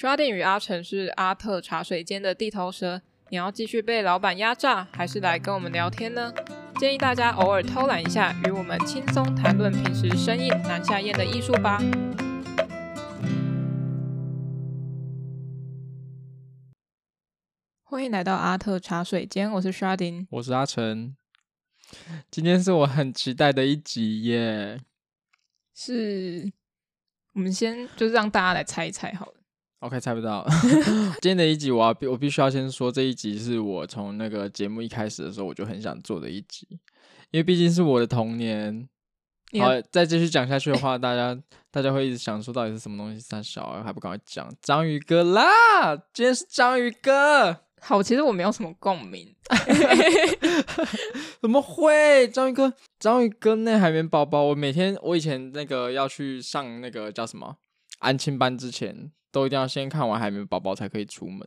刷店与阿成是阿特茶水间的地头蛇，你要继续被老板压榨，还是来跟我们聊天呢？建议大家偶尔偷懒一下，与我们轻松谈论平时生硬难下咽的艺术吧。欢迎来到阿特茶水间，我是刷丁，我是阿成。今天是我很期待的一集耶，是我们先就是让大家来猜一猜好了。OK，猜不到。今天的一集，我要我必须要先说，这一集是我从那个节目一开始的时候我就很想做的一集，因为毕竟是我的童年。好，再继续讲下去的话，大家大家会一直想说到底是什么东西？三小还不赶快讲章鱼哥啦！今天是章鱼哥。好，其实我没有什么共鸣。怎么会？章鱼哥，章鱼哥那海绵宝宝，我每天我以前那个要去上那个叫什么安亲班之前，都一定要先看完海绵宝宝才可以出门，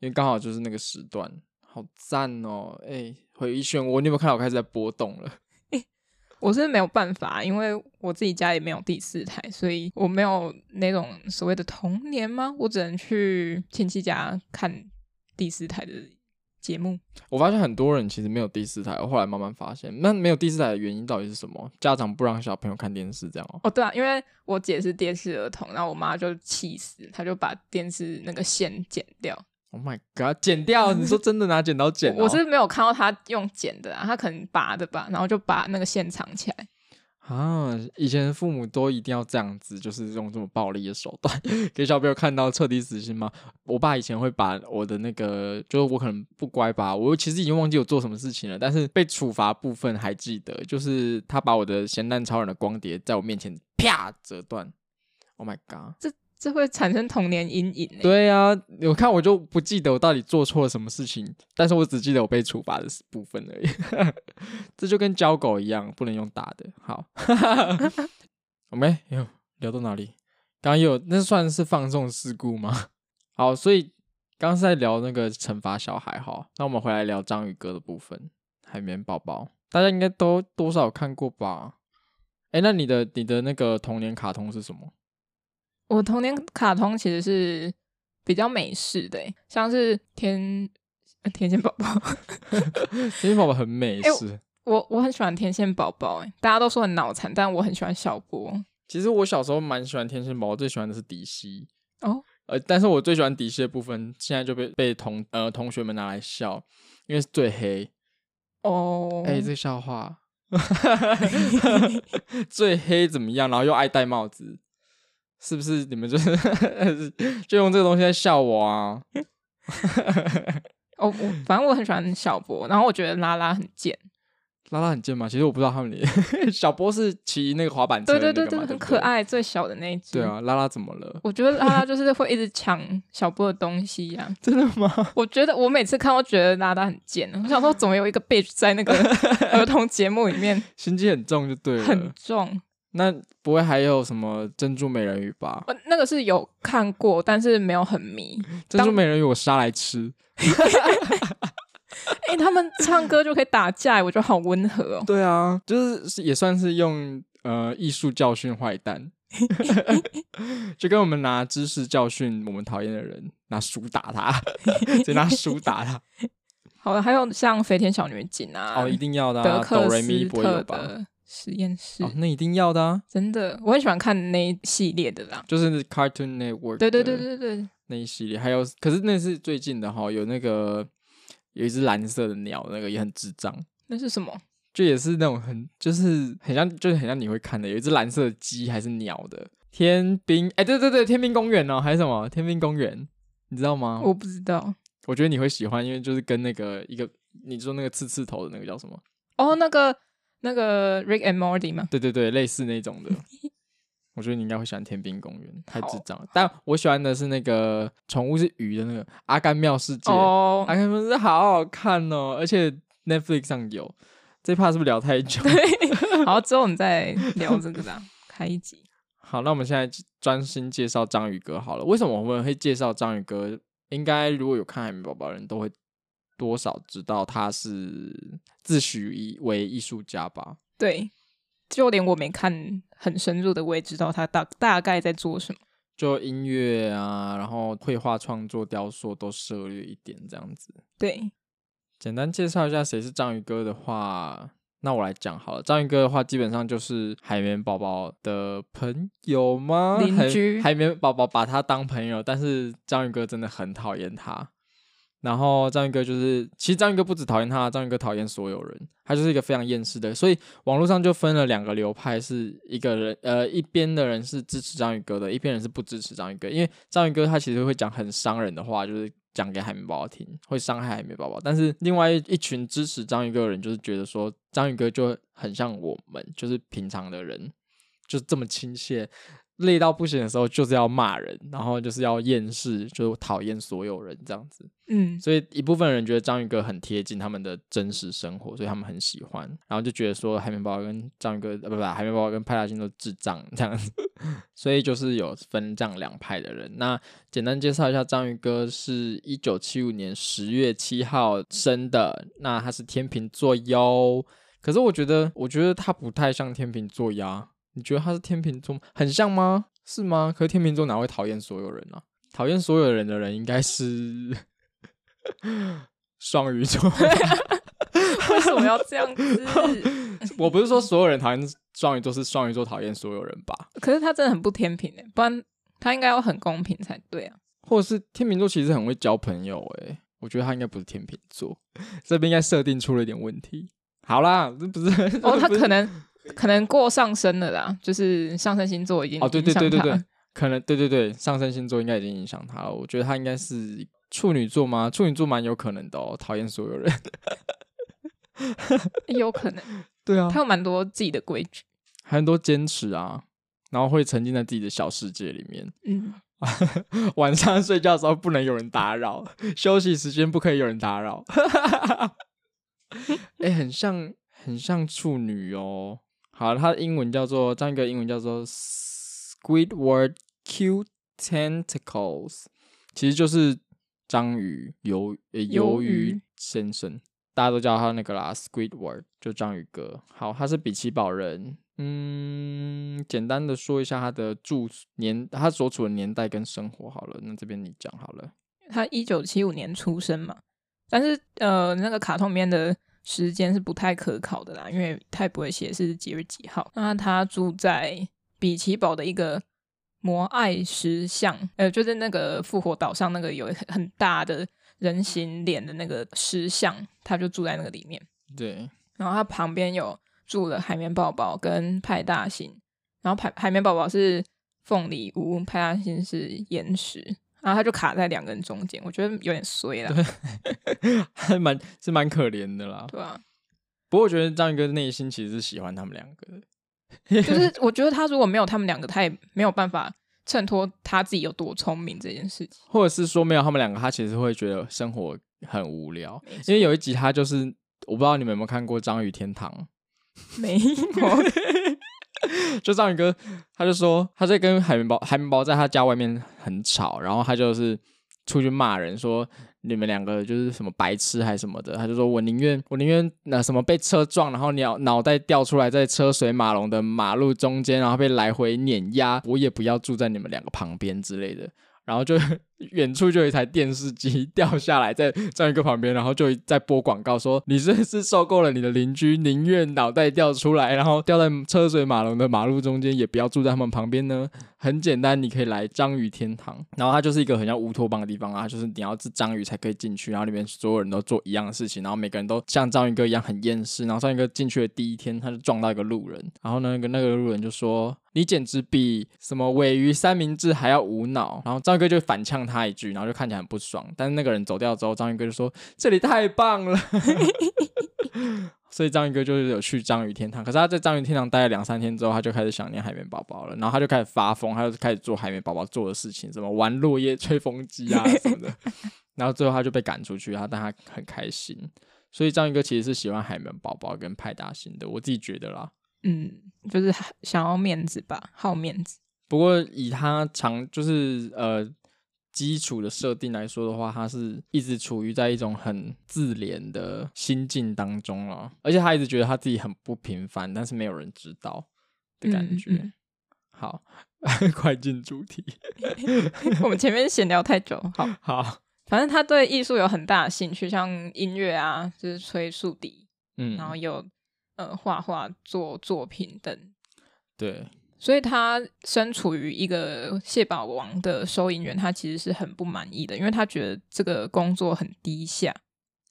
因为刚好就是那个时段，好赞哦！哎、回忆漩涡，你有没有看到我开始在波动了？我是没有办法，因为我自己家也没有第四台，所以我没有那种所谓的童年吗？我只能去亲戚家看。第四台的节目，我发现很多人其实没有第四台。我后来慢慢发现，那没有第四台的原因到底是什么？家长不让小朋友看电视，这样哦？哦，对啊，因为我姐是电视儿童，然后我妈就气死，她就把电视那个线剪掉。Oh my god，剪掉？你说真的拿剪刀剪？我是没有看到她用剪的啊，她可能拔的吧，然后就把那个线藏起来。啊，以前父母都一定要这样子，就是用这么暴力的手段 给小朋友看到彻底死心吗？我爸以前会把我的那个，就是我可能不乖吧，我其实已经忘记我做什么事情了，但是被处罚部分还记得，就是他把我的咸蛋超人的光碟在我面前啪折断。Oh my god！这这会产生童年阴影。对呀、我看我就不记得我到底做错了什么事情，但是我只记得我被处罚的部分而已。这就跟教狗一样，不能用打的。好，我们有聊到哪里？刚刚有那算是放纵事故吗？好，所以刚刚是在聊那个惩罚小孩。好，那我们回来聊章鱼哥的部分。海绵宝宝，大家应该都多少有看过吧？哎，那你的你的那个童年卡通是什么？我童年卡通其实是比较美式的，像是天天线宝宝，天线宝宝很美式。欸、我我很喜欢天线宝宝，哎，大家都说很脑残，但我很喜欢小波。其实我小时候蛮喜欢天线宝宝，最喜欢的是迪西哦。呃，但是我最喜欢迪西的部分，现在就被被同呃同学们拿来笑，因为是最黑哦。哎、欸，这个笑话 最黑怎么样？然后又爱戴帽子。是不是你们就是 就用这个东西在笑我啊？哦，我反正我很喜欢小波，然后我觉得拉拉很贱。拉拉很贱吗？其实我不知道他们里 小波是骑那个滑板车，对对对对，很可爱，最小的那一只。对啊，拉拉怎么了？我觉得拉拉就是会一直抢小波的东西呀、啊。真的吗？我觉得我每次看都觉得拉拉很贱。我想说，总有一个 bitch 在那个儿童节目里面，心机很重就对了，很重。那不会还有什么珍珠美人鱼吧？呃，那个是有看过，但是没有很迷。珍珠美人鱼我杀来吃。哎、欸，他们唱歌就可以打架，我觉得好温和哦。对啊，就是也算是用呃艺术教训坏蛋，就跟我们拿知识教训我们讨厌的人，拿书打他，就拿书打他。好了，还有像飞天小女警啊，哦，一定要的、啊，德克斯特的。的实验室、哦，那一定要的啊！真的，我很喜欢看那一系列的啦，就是 Cartoon Network。对对对对对，那一系列还有，可是那是最近的哈，有那个有一只蓝色的鸟，那个也很智障。那是什么？就也是那种很，就是很像，就是很像你会看的，有一只蓝色的鸡还是鸟的天兵？哎、欸，对对对，天兵公园哦，还是什么天兵公园？你知道吗？我不知道。我觉得你会喜欢，因为就是跟那个一个你说那个刺刺头的那个叫什么？哦，那个。那个 Rick and Morty 吗？对对对，类似那种的。我觉得你应该会喜欢《天兵公园》，太智障了。但我喜欢的是那个宠物是鱼的那个《阿甘妙世界》哦，阿甘妙世界好好看哦，而且 Netflix 上有。这怕是不是聊太久？好，之后我们再聊这个吧，开一集。好，那我们现在专心介绍章鱼哥好了。为什么我们会介绍章鱼哥？应该如果有看《海绵宝宝》的人都会。多少知道他是自诩为艺术家吧？对，就连我没看很深入的，我也知道他大大概在做什么。就音乐啊，然后绘画创作、雕塑都涉猎一点这样子。对，简单介绍一下谁是章鱼哥的话，那我来讲好了。章鱼哥的话，基本上就是海绵宝宝的朋友吗？邻居。海绵宝宝把他当朋友，但是章鱼哥真的很讨厌他。然后章鱼哥就是，其实章鱼哥不止讨厌他，章鱼哥讨厌所有人，他就是一个非常厌世的。所以网络上就分了两个流派，是一个人，呃，一边的人是支持章鱼哥的，一边人是不支持章鱼哥。因为章鱼哥他其实会讲很伤人的话，就是讲给海绵宝宝听，会伤害海绵宝宝。但是另外一群支持章鱼哥的人，就是觉得说章鱼哥就很像我们，就是平常的人，就这么亲切。累到不行的时候，就是要骂人，然后就是要厌世，就讨厌所有人这样子。嗯，所以一部分人觉得章鱼哥很贴近他们的真实生活，所以他们很喜欢。然后就觉得说海绵宝宝跟章鱼哥，呃，不不，海绵宝宝跟派大星都智障这样子。所以就是有分这样两派的人。那简单介绍一下，章鱼哥是一九七五年十月七号生的，那他是天秤座哟。可是我觉得，我觉得他不太像天秤座呀。你觉得他是天秤座？很像吗？是吗？可是天秤座哪会讨厌所有人啊？讨厌所有人的人应该是 双鱼座。为什么要这样子？我不是说所有人讨厌双鱼座，是双鱼座讨厌所有人吧？可是他真的很不天平诶，不然他应该要很公平才对啊。或者是天秤座其实很会交朋友诶，我觉得他应该不是天秤座，这边应该设定出了一点问题。好啦，这不是哦，他可能。可能过上升了啦，就是上升星座已经哦，对对对对对，可能对对对，上升星座应该已经影响他了。我觉得他应该是处女座吗？处女座蛮有可能的哦，讨厌所有人，有可能。对啊，他有蛮多自己的规矩，还很多坚持啊，然后会沉浸在自己的小世界里面。嗯，晚上睡觉的时候不能有人打扰，休息时间不可以有人打扰。哎、欸，很像很像处女哦。好，它的英文叫做这样一个英文叫做 Squidward Q Tentacles，其实就是章鱼鱿呃鱿鱼先生，大家都叫他那个啦，Squidward 就章鱼哥。好，他是比奇堡人，嗯，简单的说一下他的住年，他所处的年代跟生活好了，那这边你讲好了。他一九七五年出生嘛，但是呃那个卡通里面的。时间是不太可考的啦，因为他也不会写是几月几号。那他住在比奇堡的一个摩艾石像，呃，就是那个复活岛上那个有很大的人形脸的那个石像，他就住在那个里面。对，然后他旁边有住了海绵宝宝跟派大星，然后海海绵宝宝是凤梨屋，派大星是岩石。然后他就卡在两个人中间，我觉得有点衰啦，还 蛮是蛮可怜的啦。对啊，不过我觉得章鱼哥内心其实是喜欢他们两个的，就是我觉得他如果没有他们两个，他也没有办法衬托他自己有多聪明这件事情，或者是说没有他们两个，他其实会觉得生活很无聊。因为有一集他就是我不知道你们有没有看过《章鱼天堂》，没 有。就章鱼哥，他就说他在跟海绵宝海绵宝在他家外面很吵，然后他就是出去骂人，说你们两个就是什么白痴还是什么的。他就说我宁愿我宁愿那什么被车撞，然后脑脑袋掉出来在车水马龙的马路中间，然后被来回碾压，我也不要住在你们两个旁边之类的。然后就远处就有一台电视机掉下来，在章鱼哥旁边，然后就在播广告说：“你是不 是受够了你的邻居，宁愿脑袋掉出来，然后掉在车水马龙的马路中间，也不要住在他们旁边呢？”很简单，你可以来章鱼天堂。然后它就是一个很像乌托邦的地方啊，就是你要是章鱼才可以进去，然后里面所有人都做一样的事情，然后每个人都像章鱼哥一样很厌世。然后章鱼哥进去的第一天，他就撞到一个路人，然后那个那个路人就说。你简直比什么尾鱼三明治还要无脑，然后章鱼哥就反呛他一句，然后就看起来很不爽。但是那个人走掉之后，章鱼哥就说：“这里太棒了。”所以章鱼哥就是有去章鱼天堂。可是他在章鱼天堂待了两三天之后，他就开始想念海绵宝宝了，然后他就开始发疯，他就开始做海绵宝宝做的事情，什么玩落叶吹风机啊什么的。然后最后他就被赶出去，他但他很开心。所以章鱼哥其实是喜欢海绵宝宝跟派大星的，我自己觉得啦。嗯，就是想要面子吧，好面子。不过以他长就是呃基础的设定来说的话，他是一直处于在一种很自怜的心境当中了，而且他一直觉得他自己很不平凡，但是没有人知道的感觉。嗯嗯、好，快进主题。我们前面闲聊太久，好好。反正他对艺术有很大的兴趣，像音乐啊，就是吹竖笛，嗯，然后有呃画画、做作品等。对，所以他身处于一个蟹堡王的收银员，他其实是很不满意的，因为他觉得这个工作很低下，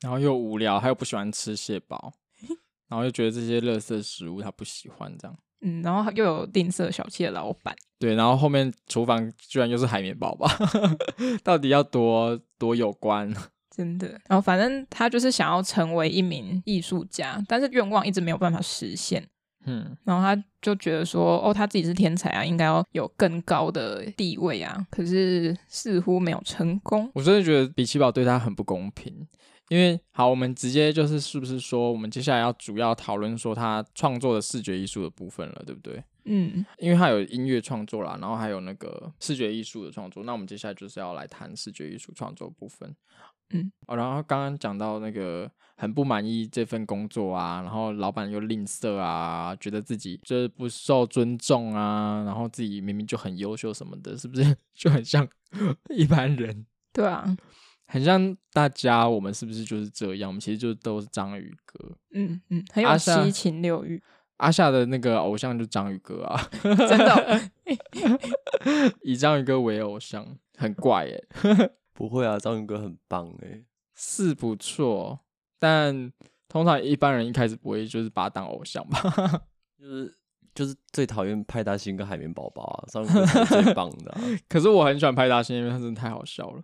然后又无聊，他又不喜欢吃蟹堡，然后又觉得这些垃圾食物他不喜欢这样。嗯，然后又有吝啬小气的老板，对，然后后面厨房居然又是海绵宝宝，到底要多多有关？真的，然后反正他就是想要成为一名艺术家，但是愿望一直没有办法实现。嗯，然后他就觉得说，哦，他自己是天才啊，应该要有更高的地位啊，可是似乎没有成功。我真的觉得比奇堡对他很不公平。因为好，我们直接就是是不是说，我们接下来要主要讨论说他创作的视觉艺术的部分了，对不对？嗯，因为他有音乐创作啦，然后还有那个视觉艺术的创作，那我们接下来就是要来谈视觉艺术创作部分。嗯，哦，然后刚刚讲到那个很不满意这份工作啊，然后老板又吝啬啊，觉得自己就是不受尊重啊，然后自己明明就很优秀什么的，是不是 就很像 一般人？对啊。很像大家，我们是不是就是这样？我们其实就都是章鱼哥，嗯嗯，很有七情六欲。阿夏的那个偶像就章鱼哥啊，真的，以章鱼哥为偶像，很怪耶。不会啊，章鱼哥很棒哎，是不错，但通常一般人一开始不会就是把他当偶像吧？就是就是最讨厌派大星跟海绵宝宝啊，章鱼哥是最棒的啊。可是我很喜欢派大星，因为他真的太好笑了。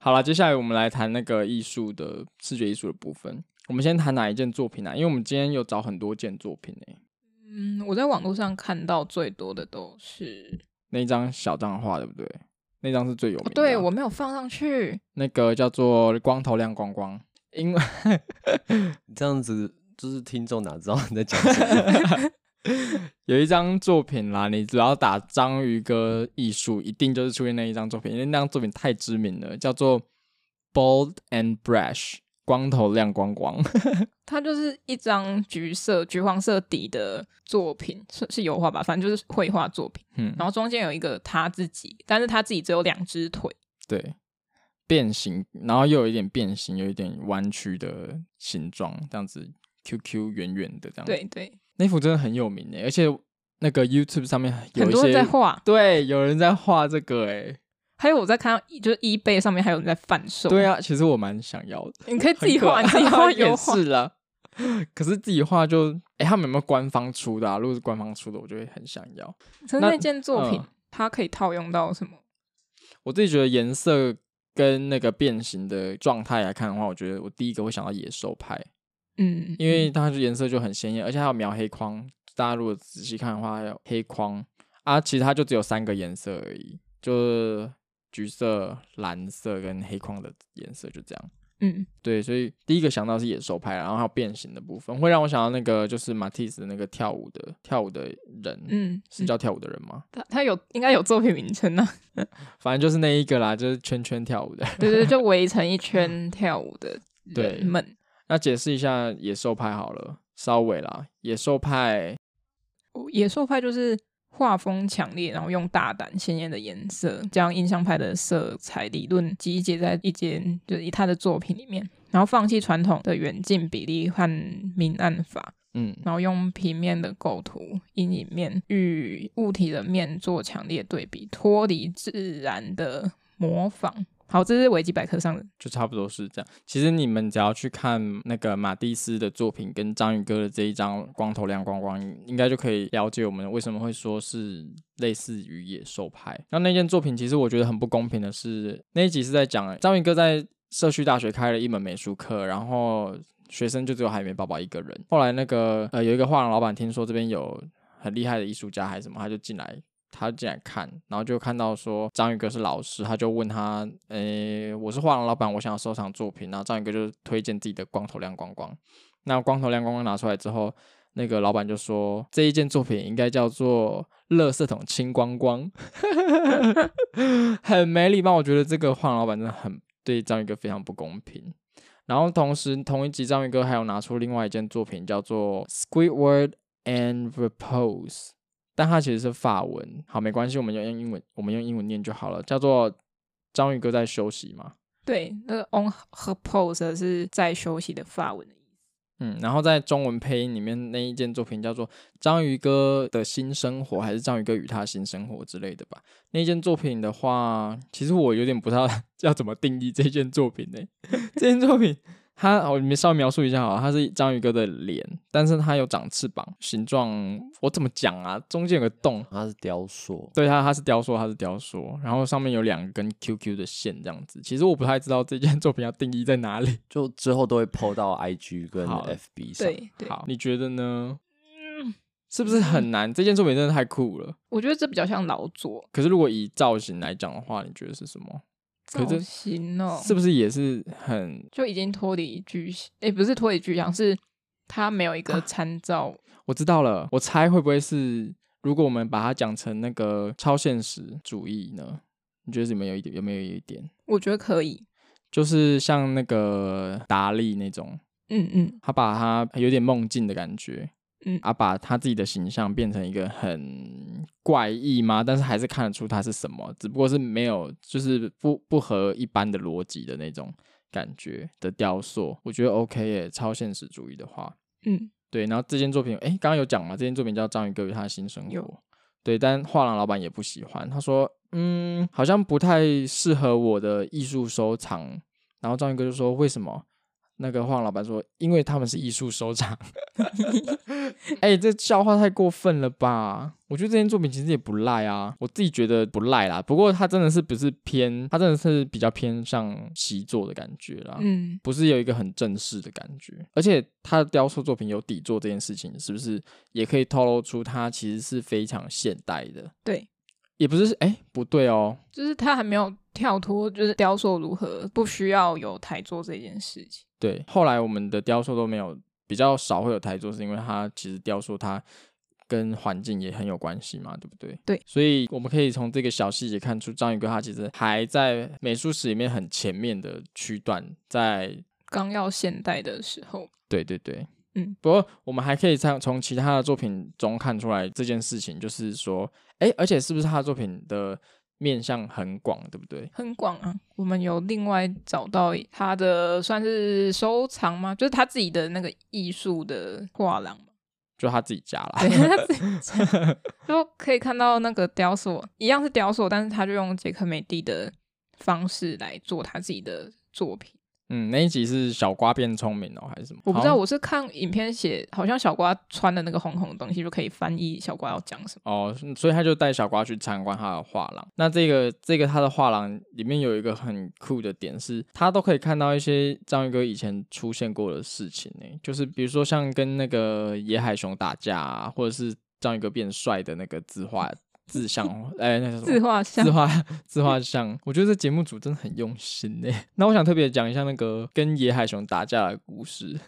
好了，接下来我们来谈那个艺术的视觉艺术的部分。我们先谈哪一件作品啊？因为我们今天有找很多件作品诶。嗯，我在网络上看到最多的都是那一张小张画，对不对？那张是最有名的。对，我没有放上去。那个叫做“光头亮光光”，因为这样子就是听众哪知道你在讲什么。有一张作品啦，你只要打章鱼哥艺术，一定就是出现那一张作品，因为那张作品太知名了，叫做 Bold and Brash，光头亮光光。它就是一张橘色、橘黄色底的作品，是是油画吧？反正就是绘画作品。嗯，然后中间有一个他自己，但是他自己只有两只腿，对，变形，然后又有一点变形，有一点弯曲的形状，这样子，QQ 圆圆的这样子。对对。那幅真的很有名诶，而且那个 YouTube 上面有一些很多人在画，对，有人在画这个诶，还有我在看到，就是 eBay 上面还有人在贩售。对啊，其实我蛮想要的。你可以自己画，你自己画也是啦。可是自己画就，哎，他们有没有官方出的啊？如果是官方出的，我就会很想要。那那件作品，它可以套用到什么？我自己觉得颜色跟那个变形的状态来看的话，我觉得我第一个会想到野兽派。嗯，因为它的颜色就很鲜艳，而且还有描黑框。大家如果仔细看的话，还有黑框啊，其实它就只有三个颜色而已，就是橘色、蓝色跟黑框的颜色，就这样。嗯，对，所以第一个想到是野兽派，然后还有变形的部分，会让我想到那个就是马蒂斯那个跳舞的跳舞的人，嗯，是叫跳舞的人吗？他他有应该有作品名称呢，反正就是那一个啦，就是圈圈跳舞的，对对，就围成一圈跳舞的人们。那解释一下野兽派好了，稍微啦。野兽派，野兽派就是画风强烈，然后用大胆鲜艳的颜色，将印象派的色彩理论集结在一间，就是以他的作品里面，然后放弃传统的远近比例和明暗法，嗯，然后用平面的构图，阴影面与物体的面做强烈对比，脱离自然的模仿。好，这是维基百科上的，就差不多是这样。其实你们只要去看那个马蒂斯的作品跟章鱼哥的这一张光头亮光光，应该就可以了解我们为什么会说是类似于野兽派。那那件作品其实我觉得很不公平的是，那一集是在讲章鱼哥在社区大学开了一门美术课，然后学生就只有海绵宝宝一个人。后来那个呃有一个画廊老板听说这边有很厉害的艺术家还是什么，他就进来。他进来看，然后就看到说章鱼哥是老师，他就问他：“诶、我是画廊老板，我想要收藏作品。”然后章鱼哥就推荐自己的光头亮光光。那光头亮光光拿出来之后，那个老板就说：“这一件作品应该叫做‘垃圾桶清光光’，很没礼貌。我觉得这个画廊老板真的很对章鱼哥非常不公平。然后同时同一集章鱼哥还有拿出另外一件作品，叫做《Squidward and Repose》。但它其实是法文。好，没关系，我们用英文，我们用英文念就好了，叫做章鱼哥在休息嘛。对，那个 on her pose 是在休息的法文。嗯，然后在中文配音里面那一件作品叫做《章鱼哥的新生活》，还是《章鱼哥与他新生活》之类的吧？那一件作品的话，其实我有点不知道 要怎么定义这件作品呢？这件作品。它我你们稍微描述一下好了，它是章鱼哥的脸，但是它有长翅膀，形状我怎么讲啊？中间有个洞，它是雕塑，对，它它是雕塑，它是雕塑，然后上面有两根 QQ 的线这样子。其实我不太知道这件作品要定义在哪里，就之后都会 PO 到 IG 跟 FB 上。对，对，好，你觉得呢？嗯，是不是很难？这件作品真的太酷了。我觉得这比较像劳作。可是如果以造型来讲的话，你觉得是什么？造型哦，是不是也是很就已经脱离具象？诶，不是脱离具象，是它没有一个参照。啊，我知道了，我猜会不会是，如果我们把它讲成那个超现实主义呢？你觉得有没有一点？有没有一点？我觉得可以，就是像那个达利那种，嗯嗯，他把他有点梦境的感觉。嗯，啊，把他自己的形象变成一个很怪异吗？但是还是看得出他是什么，只不过是没有，就是不不合一般的逻辑的那种感觉的雕塑，我觉得 OK 耶。超现实主义的话，嗯，对。然后这件作品，哎，刚刚有讲嘛，这件作品叫《章鱼哥与他的新生活》，对。但画廊老板也不喜欢，他说，嗯，好像不太适合我的艺术收藏。然后章鱼哥就说，为什么？那个画廊老板说：“因为他们是艺术收藏。”哎，这笑话太过分了吧？我觉得这件作品其实也不赖啊，我自己觉得不赖啦。不过它真的是不是偏，它真的是比较偏向习作的感觉啦。嗯，不是有一个很正式的感觉。而且他的雕塑作品有底座这件事情，是不是也可以透露出它其实是非常现代的？对，也不是哎，不对哦，就是他还没有跳脱，就是雕塑如何不需要有台座这件事情。对，后来我们的雕塑都没有，比较少会有台座，是因为它其实雕塑它跟环境也很有关系嘛，对不对？对，所以我们可以从这个小细节看出，章鱼哥他其实还在美术史里面很前面的区段，在刚要现代的时候。对对对，嗯。不过我们还可以从从其他的作品中看出来这件事情，就是说，哎，而且是不是他的作品的？面向很广，对不对？很广啊！我们有另外找到他的算是收藏吗？就是他自己的那个艺术的画廊，就他自己家啦。对，他自己 家，就可以看到那个雕塑，一样是雕塑，但是他就用杰克美蒂的方式来做他自己的作品。嗯，那一集是小瓜变聪明哦，还是什么？我不知道，我是看影片写，好像小瓜穿的那个红红的东西就可以翻译小瓜要讲什么哦，所以他就带小瓜去参观他的画廊。那这个这个他的画廊里面有一个很酷的点是，他都可以看到一些章鱼哥以前出现过的事情呢，就是比如说像跟那个野海熊打架啊，或者是章鱼哥变帅的那个字画。自像，哎、欸，那叫什么？自画像，自画 自画像。我觉得这节目组真的很用心呢。那我想特别讲一下那个跟野海熊打架的故事，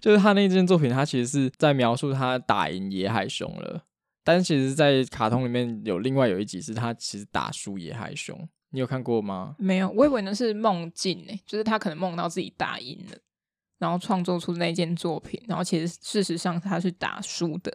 就是他那件作品，他其实是在描述他打赢野海熊了。但是其实，在卡通里面有另外有一集是他其实打输野海熊，你有看过吗？没有，我以为那是梦境呢，就是他可能梦到自己打赢了，然后创作出那件作品，然后其实事实上他是打输的。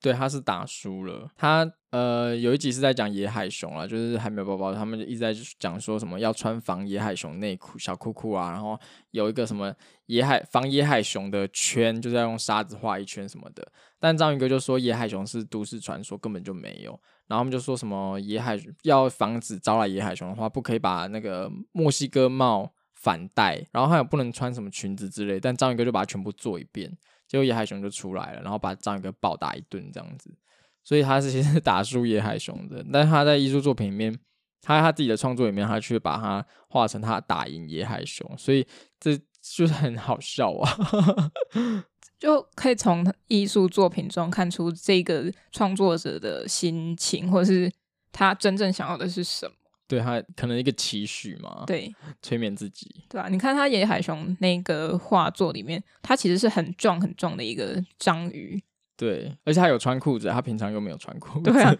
对，他是打输了。他呃有一集是在讲野海熊啊，就是海绵宝宝他们一直在讲说什么要穿防野海熊内裤、小裤裤啊，然后有一个什么野海防野海熊的圈，就是要用沙子画一圈什么的。但章鱼哥就说野海熊是都市传说，根本就没有。然后他们就说什么野海要防止招来野海熊的话，不可以把那个墨西哥帽反戴，然后还有不能穿什么裙子之类。但章鱼哥就把它全部做一遍。结果野海熊就出来了，然后把章鱼哥暴打一顿这样子，所以他是 其实是打输野海熊的，但是他在艺术作品里面，他在他自己的创作里面，他却把它画成他打赢野海熊，所以这就是很好笑啊，就可以从艺术作品中看出这个创作者的心情，或是他真正想要的是什么。对，他可能一个期许嘛，对，催眠自己，对啊，你看他野海熊那个画作里面，他其实是很壮很壮的一个章鱼，对，而且他有穿裤子，他平常又没有穿裤子，对啊，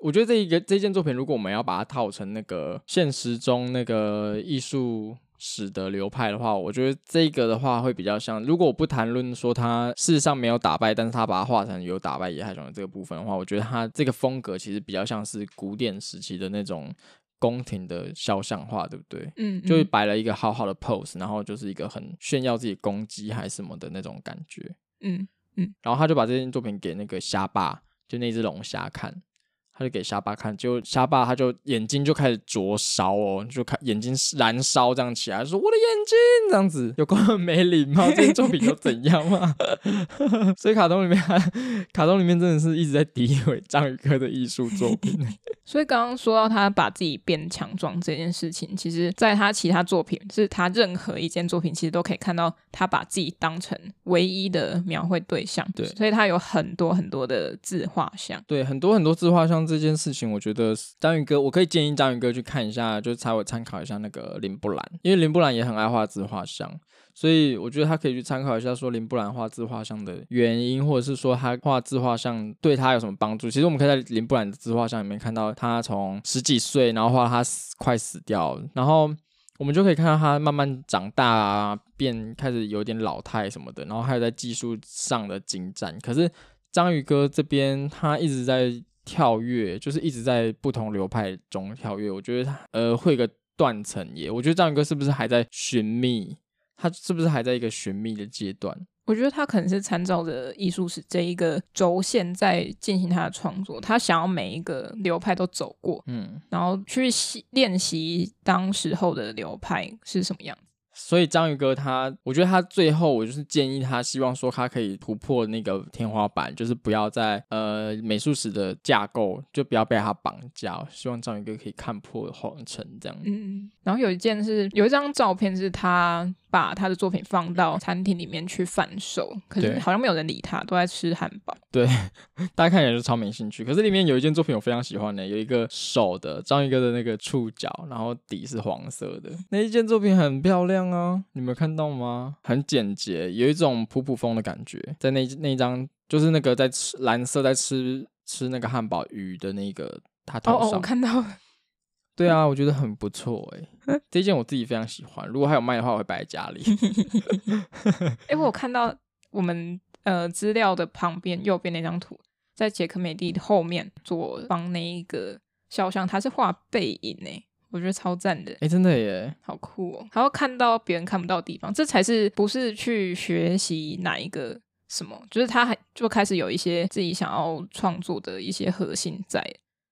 我觉得这一个这件作品，如果我们要把它套成那个现实中那个艺术史的流派的话，我觉得这个的话会比较像。如果我不谈论说他事实上没有打败，但是他把它画成有打败野海雄的这个部分的话，我觉得他这个风格其实比较像是古典时期的那种宫廷的肖像画，对不对？嗯，嗯，就是摆了一个好好的 pose，然后就是一个很炫耀自己攻击还是什么的那种感觉。嗯嗯，然后他就把这件作品给那个虾爸，就那只龙虾看。他就给虾爸看，就虾爸他就眼睛就开始灼烧哦，就看眼睛燃烧这样起来，说我的眼睛这样子，有够没礼貌，这些作品又怎样嘛？所以卡通里面，卡通里面真的是一直在诋毁章鱼哥的艺术作品。所以刚刚说到他把自己变强壮这件事情，其实在他其他作品，是他任何一件作品，其实都可以看到他把自己当成唯一的描绘对象。对，所以他有很多很多的自画像。对，很多很多自画像。这件事情，我觉得章鱼哥，我可以建议章鱼哥去看一下，就是才会参考一下那个林布兰，因为林布兰也很爱画自画像，所以我觉得他可以去参考一下，说林布兰画自画像的原因，或者是说他画自画像对他有什么帮助。其实我们可以在林布兰的自画像里面看到，他从十几岁，然后画他死快死掉，然后我们就可以看到他慢慢长大啊，变开始有点老态什么的，然后还有在技术上的精湛。可是章鱼哥这边他一直在。跳跃就是一直在不同流派中跳跃，我觉得他呃会有个断层耶。我觉得章鱼哥是不是还在寻觅？他是不是还在一个寻觅的阶段？我觉得他可能是参照着艺术史这一个轴线在进行他的创作，他想要每一个流派都走过，嗯，然后去习练习当时候的流派是什么样子。所以章鱼哥他，我觉得他最后，我就是建议他，希望说他可以突破那个天花板，就是不要在呃美术史的架构，就不要被他绑架。希望章鱼哥可以看破红尘这样。嗯，然后有一件是有一张照片是他。把他的作品放到餐厅里面去贩售，可是好像没有人理他，都在吃汉堡。对，大家看起来就超没兴趣。可是里面有一件作品我非常喜欢的，有一个手的章鱼哥的那个触角，然后底是黄色的，那一件作品很漂亮啊，你没有看到吗？很简洁，有一种普普风的感觉，在那那一张就是那个在吃蓝色在吃吃那个汉堡鱼的那个他头上，哦哦，我看到了。对啊，我觉得很不错哎，这件我自己非常喜欢。如果还有卖的话，我会摆在家里。哎，我看到我们呃资料的旁边右边那张图，在杰克美蒂后面左方那一个肖像，它是画背影哎，我觉得超赞的。哎，真的耶，好酷哦！还要看到别人看不到的地方，这才是不是去学习哪一个什么，就是他还就开始有一些自己想要创作的一些核心在。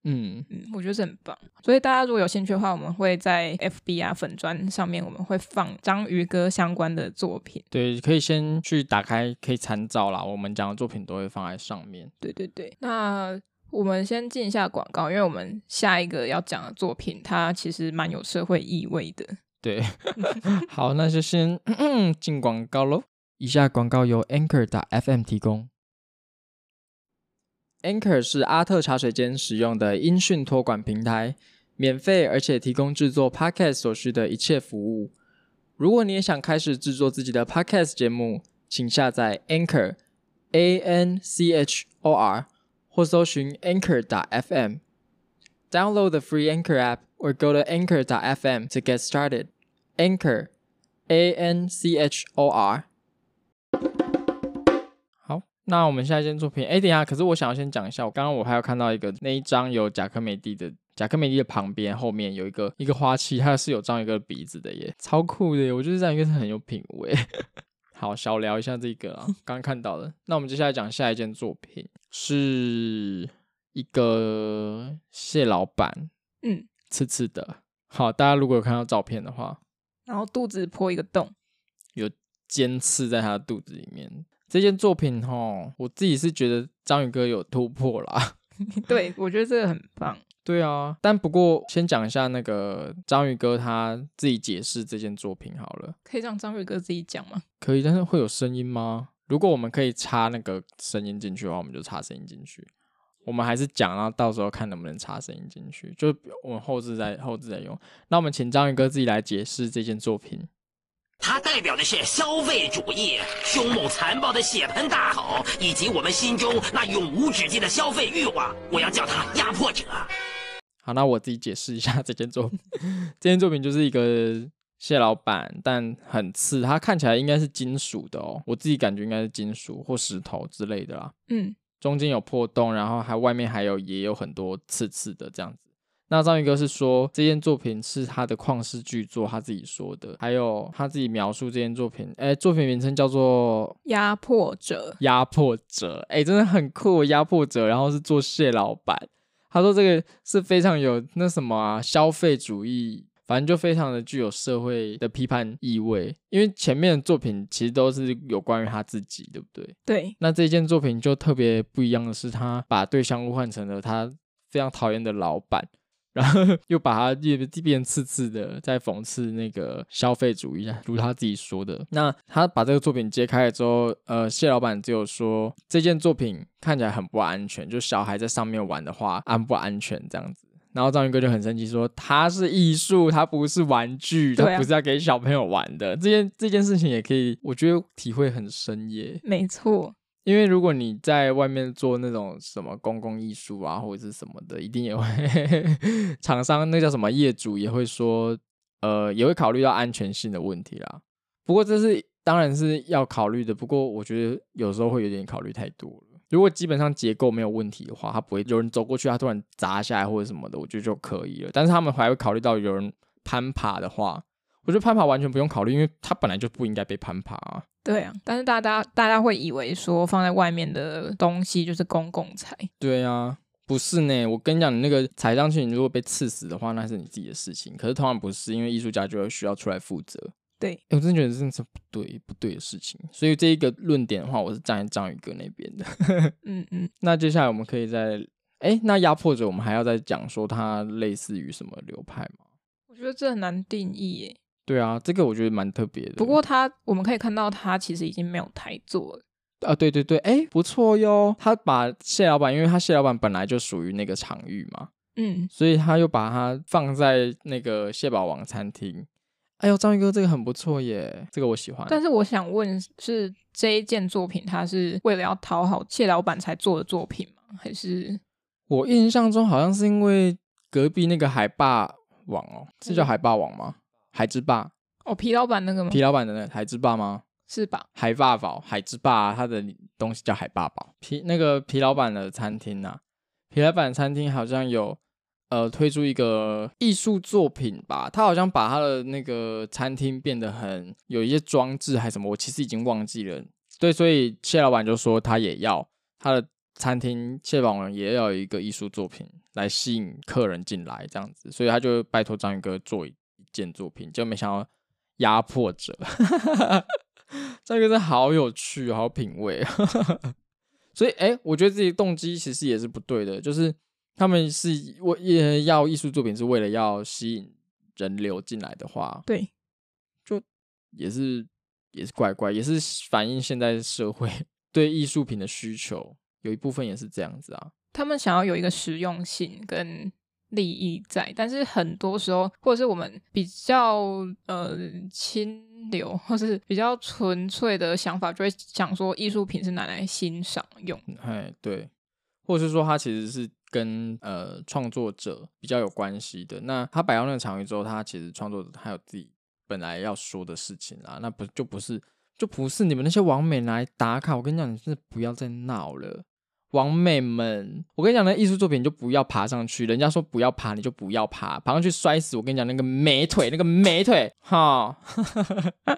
嗯嗯，我觉得这很棒，所以大家如果有兴趣的话，我们会在 FB 啊粉砖上面，我们会放章鱼哥相关的作品。对，可以先去打开，可以参照啦。我们讲的作品都会放在上面。对对对，那我们先进一下广告，因为我们下一个要讲的作品，它其实蛮有社会意味的。对，好，那就先 进广告喽。以下广告由 Anchor 打 FM 提供。Anchor 是阿特茶水间使用的音讯托管平台，免费而且提供制作 Podcast 所需的一切服务。如果你也想开始制作自己的 Podcast 节目，请下载 Anchor A N C H O R 或搜寻 Anchor 打 FM。Download the free Anchor app or go to Anchor.fm to get started. Anchor A N C H O R。那我们下一件作品，哎，等一下，可是我想要先讲一下，我刚刚我还有看到一个那一张有贾科梅蒂的，贾科梅蒂的旁边后面有一个一个花器，它是有这样一个鼻子的耶，超酷的耶，我觉得这样应该是很有品味。好，小聊一下这个啊，刚刚看到的。那我们接下来讲下一件作品，是一个蟹老板，嗯，刺刺的。好，大家如果有看到照片的话，然后肚子破一个洞，有尖刺在他的肚子里面。这件作品哈，我自己是觉得章鱼哥有突破啦。对，我觉得这个很棒。对啊，但不过先讲一下那个章鱼哥他自己解释这件作品好了。可以让章鱼哥自己讲吗？可以，但是会有声音吗？如果我们可以插那个声音进去的话，我们就插声音进去。我们还是讲，然后到时候看能不能插声音进去，就我们后置再后置再用。那我们请章鱼哥自己来解释这件作品。它代表的是消费主义，凶猛残暴的血盆大口，以及我们心中那永无止境的消费欲望。我要叫它压迫者。好，那我自己解释一下这件作品。这件作品就是一个蟹老板，但很刺，它看起来应该是金属的哦，我自己感觉应该是金属或石头之类的啦。嗯，中间有破洞，然后还外面还有也有很多刺刺的这样子。那章鱼哥是说这件作品是他的旷世巨作，他自己说的，还有他自己描述这件作品，哎，作品名称叫做《压迫者》。压迫者，哎，真的很酷，压迫者，然后是做蟹老板。他说这个是非常有那什么啊，消费主义，反正就非常的具有社会的批判意味。因为前面的作品其实都是有关于他自己，对不对？对。那这件作品就特别不一样的是，他把对象物换成了他非常讨厌的老板。然后 又把它变变刺刺的，在讽刺那个消费主义，如他自己说的。那他把这个作品揭开了之后，呃，蟹老板只有说这件作品看起来很不安全，就小孩在上面玩的话安不安全这样子。然后章鱼哥就很生气说，它是艺术，它不是玩具，它不是要给小朋友玩的。啊、这件这件事情也可以，我觉得体会很深耶。没错。因为如果你在外面做那种什么公共艺术啊，或者是什么的，一定也会 厂商那叫什么业主也会说，呃，也会考虑到安全性的问题啦。不过这是当然是要考虑的，不过我觉得有时候会有点考虑太多了。如果基本上结构没有问题的话，他不会有人走过去，他突然砸下来或者什么的，我觉得就可以了。但是他们还会考虑到有人攀爬的话，我觉得攀爬完全不用考虑，因为他本来就不应该被攀爬啊。对啊，但是大家大家会以为说放在外面的东西就是公共财。对啊，不是呢。我跟你讲，你那个踩上去，你如果被刺死的话，那是你自己的事情。可是通常不是，因为艺术家就要需要出来负责。对，我真的觉得这是不对不对的事情。所以这一个论点的话，我是站在章鱼哥那边的。嗯嗯。那接下来我们可以在，哎，那压迫者我们还要再讲说它类似于什么流派吗？我觉得这很难定义耶。对啊，这个我觉得蛮特别的。不过他，我们可以看到他其实已经没有台座了啊。对对对，哎，不错哟。他把蟹老板，因为他蟹老板本来就属于那个场域嘛，嗯，所以他又把它放在那个蟹堡王餐厅。哎呦，章鱼哥，这个很不错耶，这个我喜欢。但是我想问，是这一件作品，他是为了要讨好蟹老板才做的作品吗？还是我印象中好像是因为隔壁那个海霸王哦，是叫海霸王吗？嗯海之霸哦，皮老板那个吗？皮老板的那个海之霸吗？是吧？海霸堡、海之霸，它的东西叫海霸堡。皮那个皮老板的餐厅呐、啊，皮老板餐厅好像有呃推出一个艺术作品吧？他好像把他的那个餐厅变得很有一些装置还是什么，我其实已经忘记了。对，所以蟹老板就说他也要他的餐厅，蟹堡王也要有一个艺术作品来吸引客人进来这样子，所以他就拜托章鱼哥做。件作品就没想到压迫者，这个是好有趣，好品味。所以，哎、欸，我觉得自己动机其实也是不对的，就是他们是为也要艺术作品是为了要吸引人流进来的话，对，就也是也是怪怪，也是反映现在社会 对艺术品的需求，有一部分也是这样子啊。他们想要有一个实用性跟。利益在，但是很多时候，或者是我们比较呃清流，或是比较纯粹的想法，就会想说艺术品是拿来欣赏用。哎，对，或者是说它其实是跟呃创作者比较有关系的。那他摆到那个场域之后，他其实创作者他有自己本来要说的事情啦，那不就不是就不是你们那些网美来打卡。我跟你讲，你真的不要再闹了。王美们，我跟你讲，那艺术作品就不要爬上去。人家说不要爬，你就不要爬，爬上去摔死。我跟你讲，那个美腿，那个美腿，哈，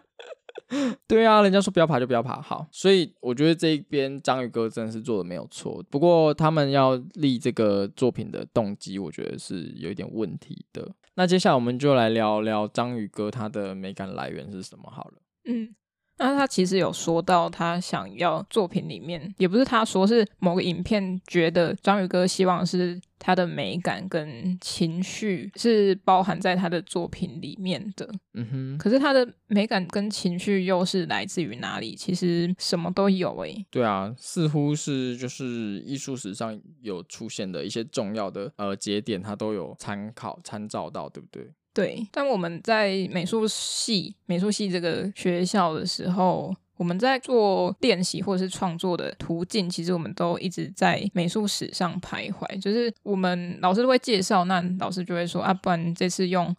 对啊，人家说不要爬就不要爬。好，所以我觉得这一边章鱼哥真的是做的没有错。不过他们要立这个作品的动机，我觉得是有一点问题的。那接下来我们就来聊聊章鱼哥他的美感来源是什么好了。嗯。那他其实有说到，他想要作品里面，也不是他说，是某个影片觉得章鱼哥希望是他的美感跟情绪是包含在他的作品里面的。嗯哼。可是他的美感跟情绪又是来自于哪里？其实什么都有诶、欸。对啊，似乎是就是艺术史上有出现的一些重要的呃节点，他都有参考参照到，对不对？对，但我们在美术系、美术系这个学校的时候，我们在做练习或者是创作的途径，其实我们都一直在美术史上徘徊。就是我们老师都会介绍，那老师就会说啊，不然这次用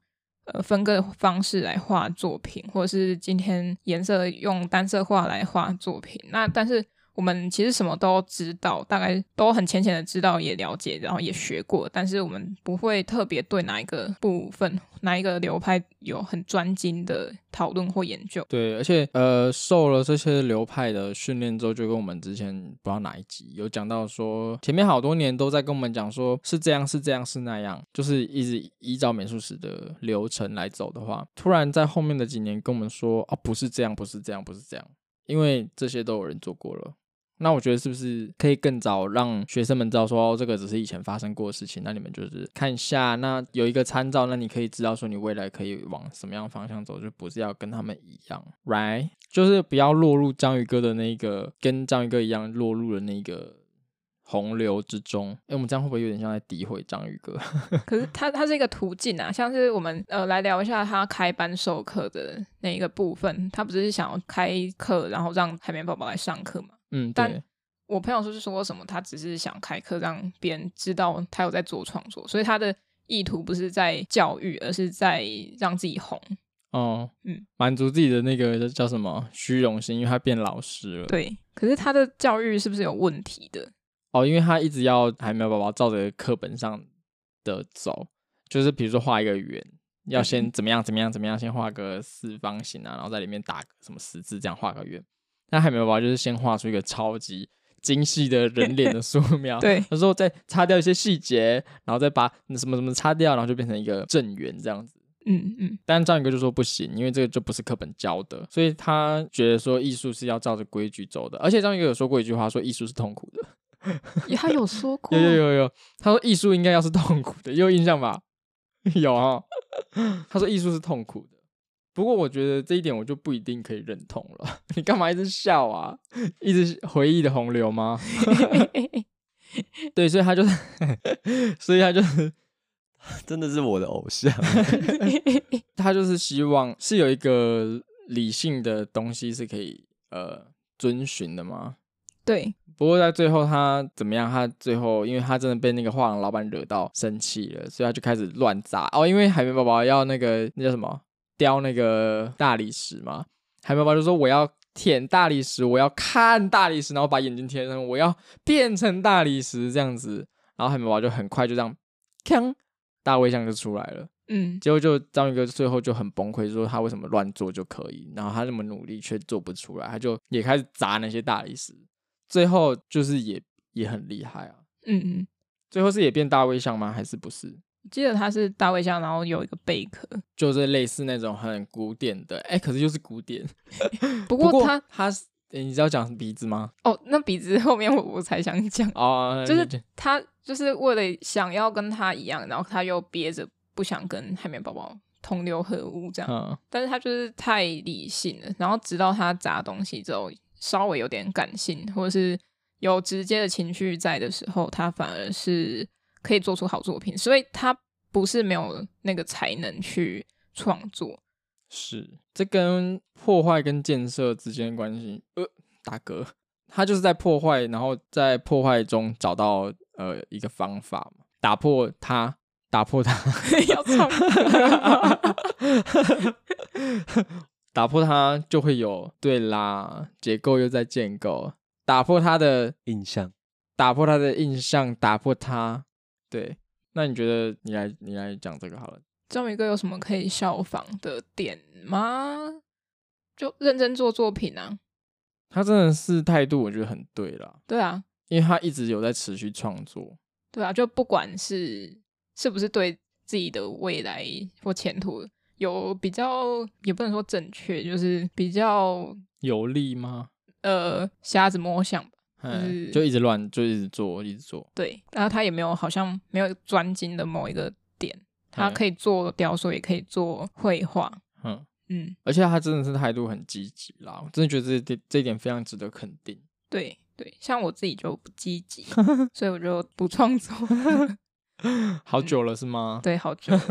呃分个方式来画作品，或者是今天颜色用单色画来画作品。那但是。我们其实什么都知道，大概都很浅浅的知道，也了解，然后也学过，但是我们不会特别对哪一个部分、哪一个流派有很专精的讨论或研究。对，而且呃，受了这些流派的训练之后，就跟我们之前不知道哪一集有讲到说，前面好多年都在跟我们讲说，是这样，是这样，是那样，就是一直依照美术史的流程来走的话，突然在后面的几年跟我们说，啊，不是这样，不是这样，不是这样，因为这些都有人做过了。那我觉得是不是可以更早让学生们知道说，哦，这个只是以前发生过的事情？那你们就是看一下，那有一个参照，那你可以知道说你未来可以往什么样方向走，就不是要跟他们一样，right？就是不要落入章鱼哥的那个，跟章鱼哥一样落入了那个洪流之中。哎，我们这样会不会有点像在诋毁章鱼哥？可是他他是一个途径啊，像是我们呃来聊一下他开班授课的那一个部分，他不是想要开课，然后让海绵宝宝来上课嘛？嗯，但我朋友说是说什么，他只是想开课让别人知道他有在做创作，所以他的意图不是在教育，而是在让自己红。哦，嗯，满足自己的那个叫什么虚荣心，因为他变老师了。对，可是他的教育是不是有问题的？哦，因为他一直要海绵宝宝照着课本上的走，就是比如说画一个圆，要先怎么样怎么样怎么样，先画个四方形啊，然后在里面打个什么十字，这样画个圆。那海绵宝宝就是先画出一个超级精细的 人脸的素描，对，有时候再擦掉一些细节，然后再把什么什么擦掉，然后就变成一个正圆这样子。嗯嗯。但章鱼哥就说不行，因为这个就不是课本教的，所以他觉得说艺术是要照着规矩走的。而且章鱼哥有说过一句话，说艺术是痛苦的。他有说 过？有有有有，他说艺术应该要是痛苦的，有印象吧？有啊，他说艺术是痛苦的。不过我觉得这一点我就不一定可以认同了。你干嘛一直笑啊？一直回忆的洪流吗？对，所以他就是，所以他就是，真的是我的偶像。他就是希望是有一个理性的东西是可以呃遵循的吗？对。不过在最后他怎么样？他最后因为他真的被那个画廊老板惹到生气了，所以他就开始乱砸哦。因为海绵宝宝要那个那叫什么？雕那个大理石嘛，海绵宝宝就说我要舔大理石，我要看大理石，然后把眼睛贴上，我要变成大理石这样子，然后海绵宝宝就很快就这样，锵，大卫像就出来了，嗯，结果就章鱼哥最后就很崩溃，说他为什么乱做就可以，然后他那么努力却做不出来，他就也开始砸那些大理石，最后就是也也很厉害啊，嗯嗯，最后是也变大卫像吗？还是不是？记得他是大卫像，然后有一个贝壳，就是类似那种很古典的，哎、欸，可是又是古典。不过他他是、欸，你知道讲鼻子吗？哦，那鼻子后面我我才想讲哦，就是他就是为了想要跟他一样，然后他又憋着不想跟海绵宝宝同流合污这样，嗯，但是他就是太理性了，然后直到他砸东西之后，稍微有点感性，或者是有直接的情绪在的时候，他反而是。可以做出好作品，所以他不是没有那个才能去创作。是，这跟破坏跟建设之间的关系。呃，大哥，他就是在破坏，然后在破坏中找到呃一个方法嘛，打破它，打破它，要唱 打破它就会有对啦，结构又在建构，打破它的印象，打破它的印象，打破它。对，那你觉得你来你来讲这个好了。章鱼哥有什么可以效仿的点吗？就认真做作品啊。他真的是态度，我觉得很对啦。对啊，因为他一直有在持续创作。对啊，就不管是是不是对自己的未来或前途有比较，也不能说正确，就是比较有利吗？呃，瞎子摸象。就是就一直乱，就一直做，一直做。对，然后他也没有好像没有专精的某一个点，他可以做雕塑，也可以做绘画。嗯嗯，而且他真的是态度很积极啦，我真的觉得这点这一点非常值得肯定。对对，像我自己就不积极，所以我就不创作。好久了是吗？对，好久了。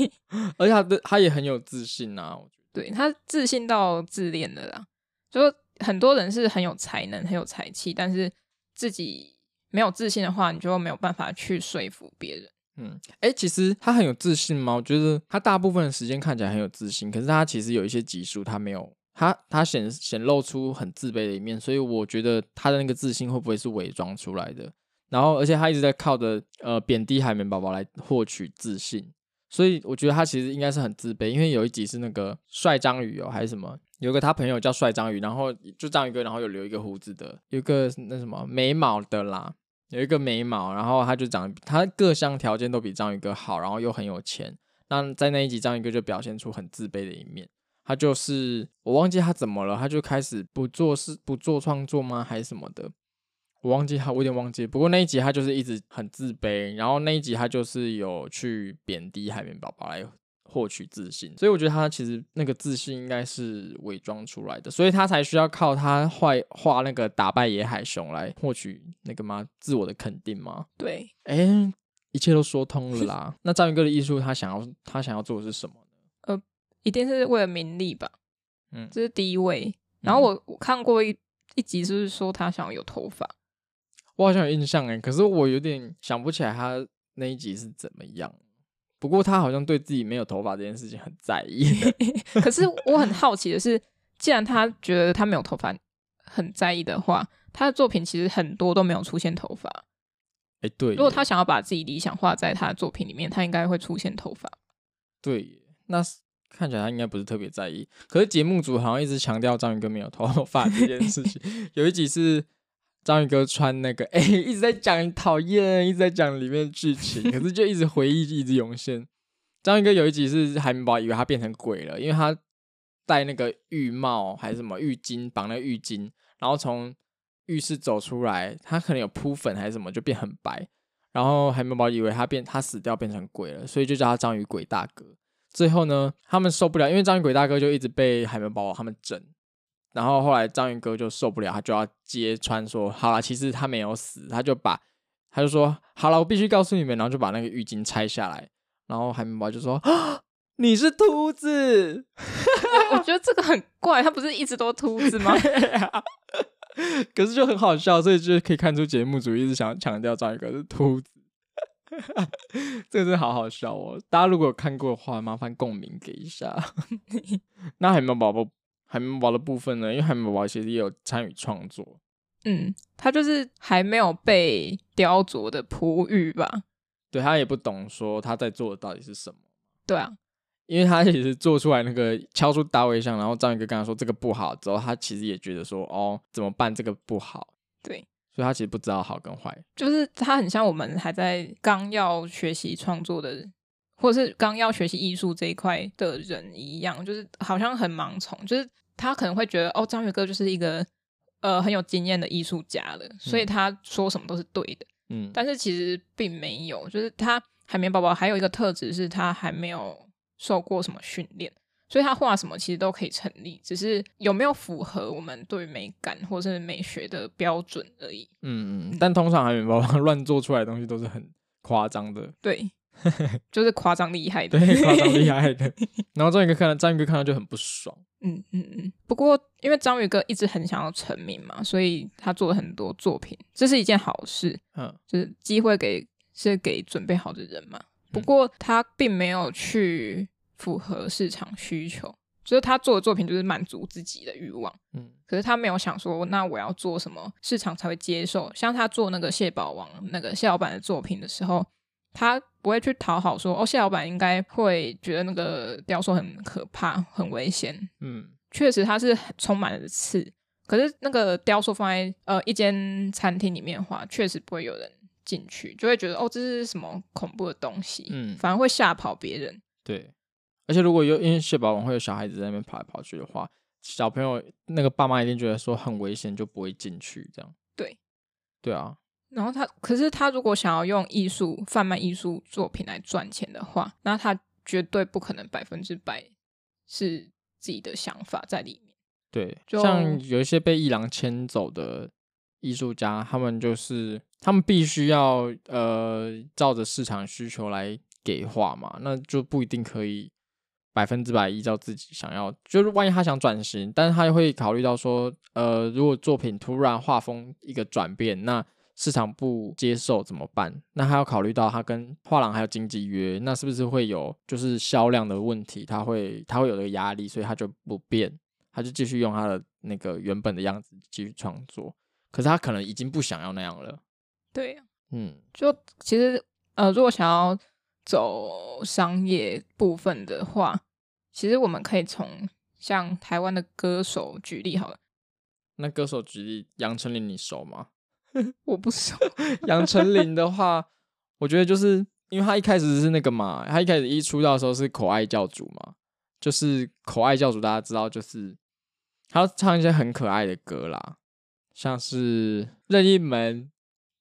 而且他的他也很有自信啊，我觉得。对，他自信到自恋的啦，就。很多人是很有才能、很有才气，但是自己没有自信的话，你就没有办法去说服别人。嗯，哎、欸，其实他很有自信吗？我觉得他大部分的时间看起来很有自信，可是他其实有一些集数他没有，他他显显露出很自卑的一面，所以我觉得他的那个自信会不会是伪装出来的？然后，而且他一直在靠着呃贬低海绵宝宝来获取自信，所以我觉得他其实应该是很自卑，因为有一集是那个帅章鱼哦，还是什么，有个他朋友叫帅章鱼，然后就章鱼哥，然后有留一个胡子的，有个那什么眉毛的啦。有一个眉毛，然后他就长，他各项条件都比章鱼哥好，然后又很有钱。那在那一集，章鱼哥就表现出很自卑的一面。他就是我忘记他怎么了，他就开始不做事、不做创作吗？还是什么的？我忘记他，我有点忘记。不过那一集他就是一直很自卑，然后那一集他就是有去贬低海绵宝宝来。获取自信，所以我觉得他其实那个自信应该是伪装出来的，所以他才需要靠他画画那个打败野海熊来获取那个吗？自我的肯定吗？对，哎、欸，一切都说通了啦。那章鱼哥的艺术，他想要他想要做的是什么呢？呃，一定是为了名利吧。嗯，这是第一位。然后我我看过一一集，是不是说他想要有头发？我好像有印象哎，可是我有点想不起来他那一集是怎么样。不过他好像对自己没有头发这件事情很在意。可是我很好奇的是，既然他觉得他没有头发很在意的话，他的作品其实很多都没有出现头发。哎，对。如果他想要把自己理想化在他的作品里面，他应该会出现头发。对，那看起来他应该不是特别在意。可是节目组好像一直强调章鱼哥没有头发这件事情。有一集是。章鱼哥穿那个，哎、欸，一直在讲讨厌，一直在讲里面的剧情，可是就一直回忆，一直涌现。章鱼哥有一集是海绵宝宝以为他变成鬼了，因为他戴那个浴帽还是什么浴巾，绑那个浴巾，然后从浴室走出来，他可能有铺粉还是什么，就变很白。然后海绵宝宝以为他变他死掉变成鬼了，所以就叫他章鱼鬼大哥。最后呢，他们受不了，因为章鱼鬼大哥就一直被海绵宝宝他们整。然后后来章鱼哥就受不了，他就要揭穿说：“好了，其实他没有死。”他就把他就说：“好了，我必须告诉你们。”然后就把那个浴巾拆下来。然后海绵宝宝就说：“啊，你是秃子！”我觉得这个很怪，他不是一直都秃子吗？可是就很好笑，所以就可以看出节目组一直想要强调章鱼哥是秃子。这个真的好好笑哦！大家如果有看过的话，麻烦共鸣给一下。那海绵宝宝。海绵宝宝的部分呢？因为海绵宝宝其实也有参与创作。嗯，他就是还没有被雕琢的璞玉吧？对，他也不懂说他在做的到底是什么。对啊，因为他其实做出来那个敲出大卫像，然后章鱼哥跟他说这个不好之后，他其实也觉得说哦，怎么办？这个不好。对，所以他其实不知道好跟坏。就是他很像我们还在刚要学习创作的。或者是刚要学习艺术这一块的人一样，就是好像很盲从，就是他可能会觉得哦，章鱼哥就是一个呃很有经验的艺术家了，所以他说什么都是对的。嗯，但是其实并没有，就是他海绵宝宝还有一个特质是他还没有受过什么训练，所以他画什么其实都可以成立，只是有没有符合我们对美感或是美学的标准而已。嗯嗯，但通常海绵宝宝 乱做出来的东西都是很夸张的。对。就是夸张厉害的，对，夸张厉害的。然后章鱼哥看到，章鱼哥看到就很不爽。嗯嗯嗯。不过，因为章鱼哥一直很想要成名嘛，所以他做了很多作品，这是一件好事。嗯，就是机会给是给准备好的人嘛。不过，他并没有去符合市场需求，就是他做的作品就是满足自己的欲望。嗯，可是他没有想说，那我要做什么市场才会接受？像他做那个蟹堡王那个蟹老板的作品的时候。他不会去讨好说，哦，蟹老板应该会觉得那个雕塑很可怕、很危险。嗯，确实它是充满了刺，可是那个雕塑放在呃一间餐厅里面的话，确实不会有人进去，就会觉得哦，这是什么恐怖的东西。嗯，反而会吓跑别人。对，而且如果有因为蟹堡王会有小孩子在那边跑来跑去的话，小朋友那个爸妈一定觉得说很危险，就不会进去。这样。对，对啊。然后他，可是他如果想要用艺术贩卖艺术作品来赚钱的话，那他绝对不可能百分之百是自己的想法在里面。对，就像有一些被艺廊牵走的艺术家，他们就是他们必须要呃照着市场需求来给画嘛，那就不一定可以百分之百依照自己想要。就是万一他想转型，但是他会考虑到说，呃，如果作品突然画风一个转变，那市场不接受怎么办？那他要考虑到他跟画廊还有经纪约，那是不是会有就是销量的问题？他会他会有这个压力，所以他就不变，他就继续用他的那个原本的样子继续创作。可是他可能已经不想要那样了。对，嗯，就其实呃，如果想要走商业部分的话，其实我们可以从像台湾的歌手举例好了。那歌手举例，杨丞琳你熟吗？我不熟。杨丞琳的话，我觉得就是因为他一开始是那个嘛，他一开始一出道的时候是口爱教主嘛，就是口爱教主，大家知道，就是他唱一些很可爱的歌啦，像是任意门，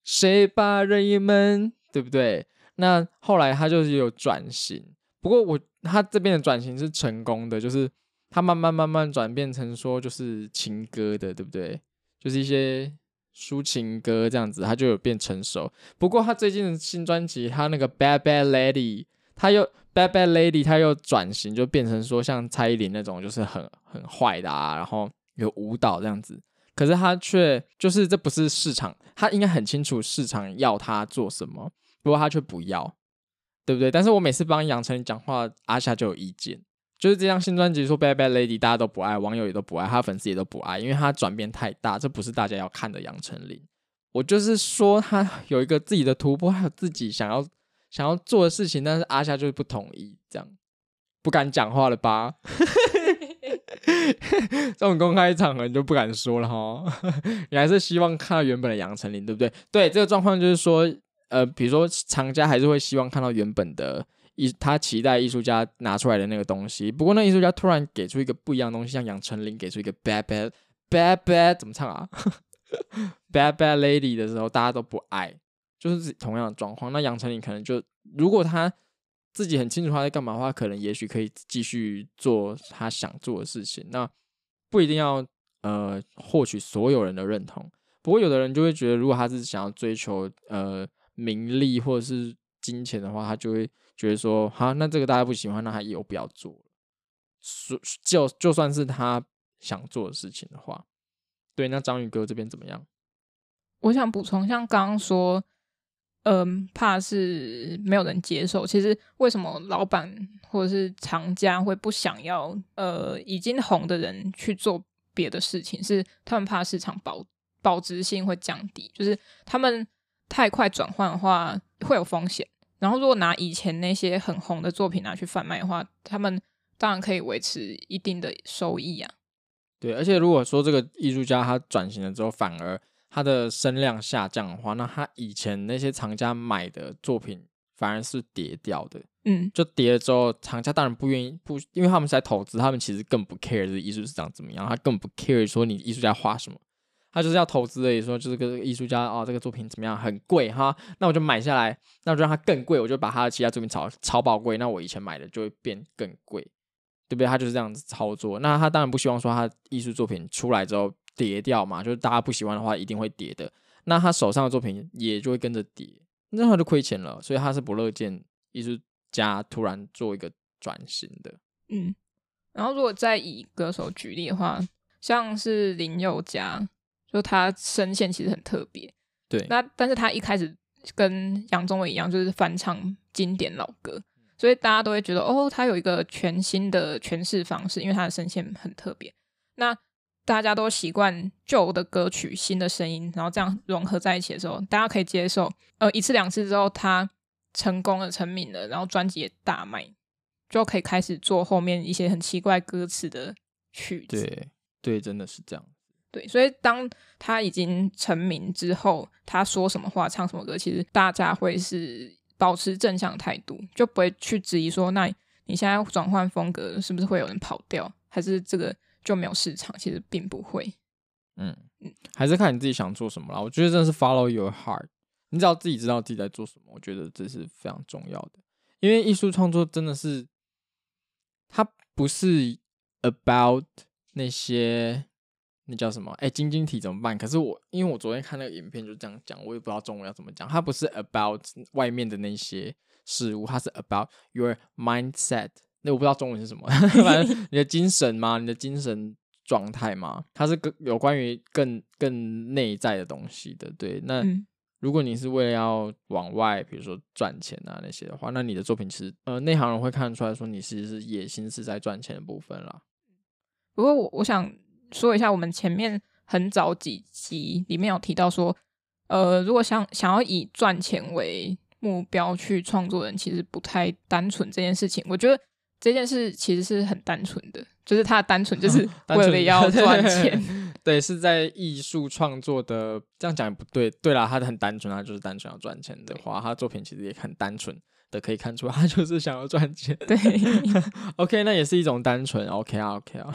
谁把任意门，对不对？那后来他就是有转型，不过我他这边的转型是成功的，就是他慢慢慢慢转变成说就是情歌的，对不对？就是一些抒情歌这样子，他就有变成熟。不过他最近的新专辑，他那个 Bad Bad Lady，他又 Bad Bad Lady，他又转型，就变成说像蔡依林那种，就是很很坏的啊，然后有舞蹈这样子。可是他却就是这不是市场，他应该很清楚市场要他做什么。不过他却不要，对不对？但是我每次帮杨丞琳讲话，阿夏就有意见，就是这张新专辑说《Bad Bad Lady》，大家都不爱，网友也都不爱，他粉丝也都不爱，因为他转变太大，这不是大家要看的杨丞琳。我就是说他有一个自己的突破，还有自己想要想要做的事情，但是阿夏就是不同意，这样不敢讲话了吧？这种公开场合你就不敢说了哈，你还是希望看到原本的杨丞琳，对不对？对，这个状况就是说。呃，比如说厂家还是会希望看到原本的艺，他期待艺术家拿出来的那个东西。不过那艺术家突然给出一个不一样的东西，像杨丞琳给出一个 bad bad bad bad 怎么唱啊？bad bad lady 的时候，大家都不爱，就是同样的状况。那杨丞琳可能就如果他自己很清楚他在干嘛的话，可能也许可以继续做他想做的事情。那不一定要呃获取所有人的认同。不过有的人就会觉得，如果他是想要追求呃。名利或者是金钱的话，他就会觉得说，好，那这个大家不喜欢，那他以后不要做了。就就算是他想做的事情的话，对，那章鱼哥这边怎么样？我想补充，像刚刚说，嗯，怕是没有人接受。其实为什么老板或者是厂家会不想要呃已经红的人去做别的事情？是他们怕市场保保值性会降低，就是他们。太快转换的话会有风险，然后如果拿以前那些很红的作品拿去贩卖的话，他们当然可以维持一定的收益啊。对，而且如果说这个艺术家他转型了之后，反而他的声量下降的话，那他以前那些藏家买的作品反而是跌掉的。嗯，就跌了之后，藏家当然不愿意不，因为他们是在投资，他们其实更不 care 这艺术市场怎么样，他更不 care 说你艺术家画什么。他就是要投资的，也，说就是个艺术家哦，这个作品怎么样，很贵哈，那我就买下来，那我就让它更贵，我就把他的其他作品炒超宝贵，那我以前买的就会变更贵，对不对？他就是这样子操作。那他当然不希望说他艺术作品出来之后跌掉嘛，就是大家不喜欢的话一定会跌的，那他手上的作品也就会跟着跌，那他就亏钱了。所以他是不乐见艺术家突然做一个转型的。嗯，然后如果再以歌手举例的话，像是林宥嘉。就他声线其实很特别，对。那但是他一开始跟杨宗纬一样，就是翻唱经典老歌，所以大家都会觉得哦，他有一个全新的诠释方式，因为他的声线很特别。那大家都习惯旧的歌曲、新的声音，然后这样融合在一起的时候，大家可以接受。呃，一次两次之后，他成功了、成名了，然后专辑也大卖，就可以开始做后面一些很奇怪歌词的曲子。对，对，真的是这样。对，所以当他已经成名之后，他说什么话、唱什么歌，其实大家会是保持正向态度，就不会去质疑说，那你现在转换风格是不是会有人跑掉，还是这个就没有市场？其实并不会。嗯嗯，还是看你自己想做什么啦。我觉得真的是 follow your heart，你只要自己知道自己在做什么，我觉得这是非常重要的。因为艺术创作真的是，它不是 about 那些。那叫什么？哎、欸，晶晶体怎么办？可是我，因为我昨天看那个影片就这样讲，我也不知道中文要怎么讲。它不是 about 外面的那些事物，它是 about your mindset。那我不知道中文是什么，反正你的精神嘛，你的精神状态嘛，它是更有关于更更内在的东西的。对，那、嗯、如果你是为了要往外，比如说赚钱啊那些的话，那你的作品其实呃内行人会看得出来说你其实是野心是在赚钱的部分啦。不过我我想说一下，我们前面很早几集里面有提到说，呃，如果想想要以赚钱为目标去创作的人，其实不太单纯这件事情。我觉得这件事其实是很单纯的，就是他的单纯就是 为了要赚 钱。对，是在艺术创作的，这样讲也不对。对啦，他很单纯，他就是单纯要赚钱的话，他作品其实也很单纯的，可以看出他就是想要赚钱。对，OK，那也是一种单纯。OK 啊，OK 啊。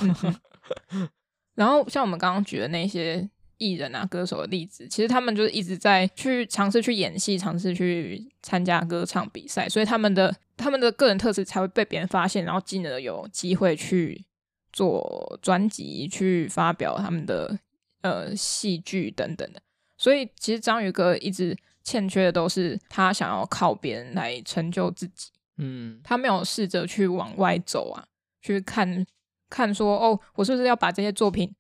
然后像我们刚刚举的那些艺人啊、歌手的例子，其实他们就是一直在去尝试去演戏，尝试去参加歌唱比赛，所以他们的他们的个人特质才会被别人发现，然后进而有机会去。做专辑去发表他们的呃戏剧等等的，所以其实章鱼哥一直欠缺的都是他想要靠别人来成就自己，嗯，他没有试着去往外走啊，去看看说哦，我是不是要把这些作品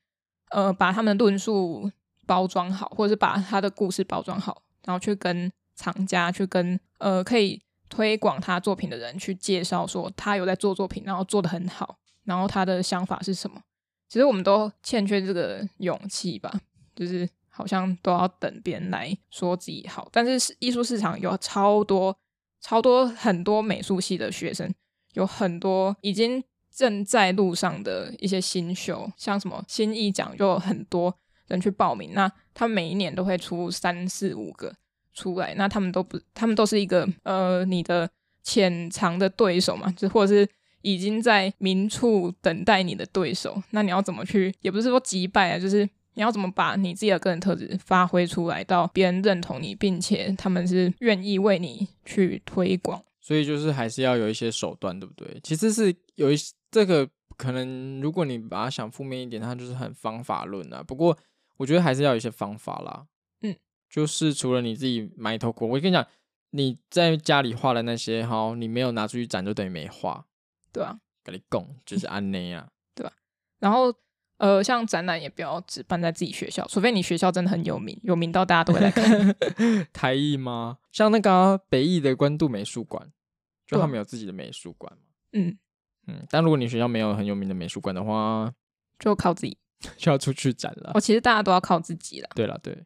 呃把他们的论述包装好，或者是把他的故事包装好，然后去跟厂家去跟呃可以推广他作品的人去介绍说他有在做作品，然后做得很好。然后他的想法是什么？其实我们都欠缺这个勇气吧，就是好像都要等别人来说自己好。但是艺术市场有超多、超多很多美术系的学生，有很多已经正在路上的一些新秀，像什么新艺奖，就有很多人去报名。那他们每一年都会出三四五个出来，那他们都不，他们都是一个呃你的潜藏的对手嘛，就或者是。已经在明处等待你的对手，那你要怎么去？也不是说击败啊，就是你要怎么把你自己的个人特质发挥出来，到别人认同你，并且他们是愿意为你去推广。所以就是还是要有一些手段，对不对？其实是有一这个可能，如果你把它想负面一点，它就是很方法论啊。不过我觉得还是要有一些方法啦。嗯，就是除了你自己埋头苦，我跟你讲，你在家里画的那些哈，你没有拿出去展，就等于没画。对啊，跟你讲就是安内啊，对吧？然后呃，像展览也不要只办在自己学校，除非你学校真的很有名，有名到大家都会来看。台艺吗？像那个、啊、北艺的关渡美术馆，就他们有自己的美术馆。嗯嗯，但如果你学校没有很有名的美术馆的话，就靠自己，就要出去展了。哦，其实大家都要靠自己了。对了，对，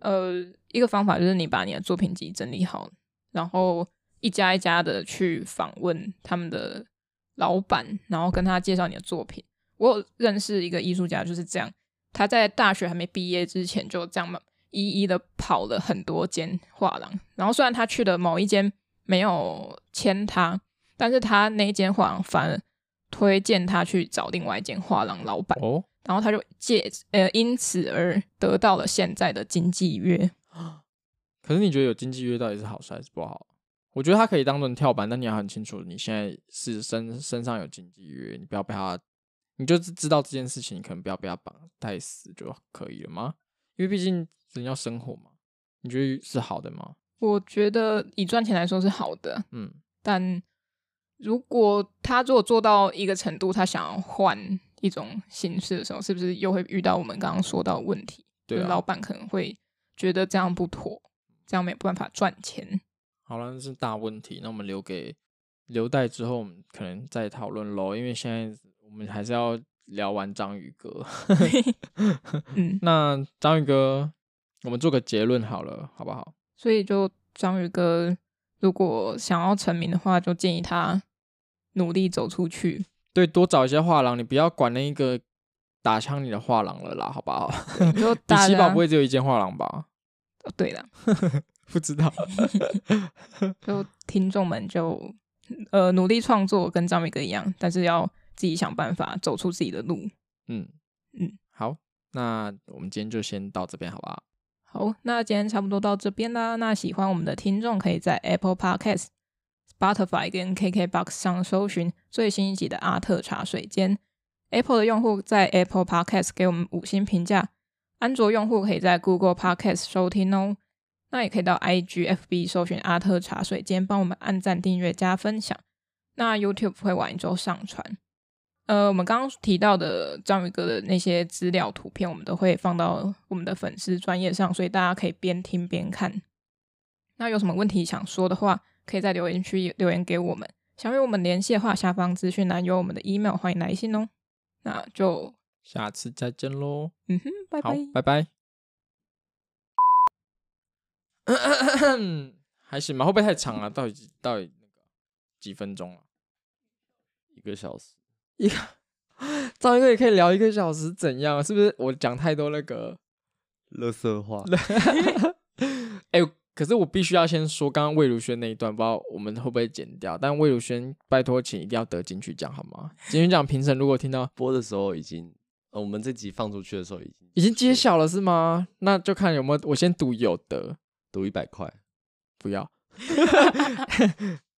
呃，一个方法就是你把你的作品集整理好，然后一家一家的去访问他们的。老板，然后跟他介绍你的作品。我有认识一个艺术家，就是这样。他在大学还没毕业之前，就这样一一的跑了很多间画廊。然后虽然他去的某一间没有签他，但是他那一间画廊反而推荐他去找另外一间画廊老板。哦，然后他就借呃，因此而得到了现在的经纪约。可是你觉得有经纪约到底是好事还是不好？我觉得他可以当成跳板，但你要很清楚，你现在是身身上有经纪约，你不要被他，你就知道这件事情，你可能不要被他绑太死就可以了吗？因为毕竟人要生活嘛，你觉得是好的吗？我觉得以赚钱来说是好的，嗯，但如果他如果做到一个程度，他想要换一种形式的时候，是不是又会遇到我们刚刚说到的问题？对啊，老板可能会觉得这样不妥，这样没办法赚钱。好了，那是大问题。那我们留给留待之后，我们可能再讨论喽。因为现在我们还是要聊完章鱼哥。嗯，那章鱼哥，我们做个结论好了，好不好？所以就章鱼哥，如果想要成名的话，就建议他努力走出去。对，多找一些画廊，你不要管那一个打枪你的画廊了啦，好不好？就第七宝不会只有一间画廊吧？哦，对了。不知道，就听众们就呃努力创作，跟张伟哥一样，但是要自己想办法走出自己的路。嗯嗯，好，那我们今天就先到这边，好不好？好，那今天差不多到这边啦。那喜欢我们的听众，可以在 Apple Podcast、Spotify 跟 KKBox 上搜寻最新一集的阿特茶水间。Apple 的用户在 Apple Podcast 给我们五星评价，安卓用户可以在 Google Podcast 收听哦。那也可以到 IGFB 搜寻阿特茶水间，帮我们按赞、订阅、加分享。那 YouTube 会晚一周上传。呃，我们刚刚提到的章鱼哥的那些资料图片，我们都会放到我们的粉丝专业上，所以大家可以边听边看，那有什么问题想说的话，可以在留言区留言给我们。想与我们联系的话，下方资讯栏有我们的 email，欢迎来信哦。那就下次再见喽。嗯哼，拜拜，拜拜。还行吧？会不会太长了？到底到底那个几分钟了？一个小时。一个，张一哥也可以聊一个小时，怎样？是不是我讲太多那个垃圾话？哎、欸，可是我必须要先说，刚刚魏如萱那一段，不知道我们会不会剪掉？但魏如萱，拜托，请一定要得金曲奖好吗？金曲奖评审如果听到播的时候已经，呃，我们这集放出去的时候已经已经揭晓了是吗？那就看有没有，我先赌有得，赌一百块。不要。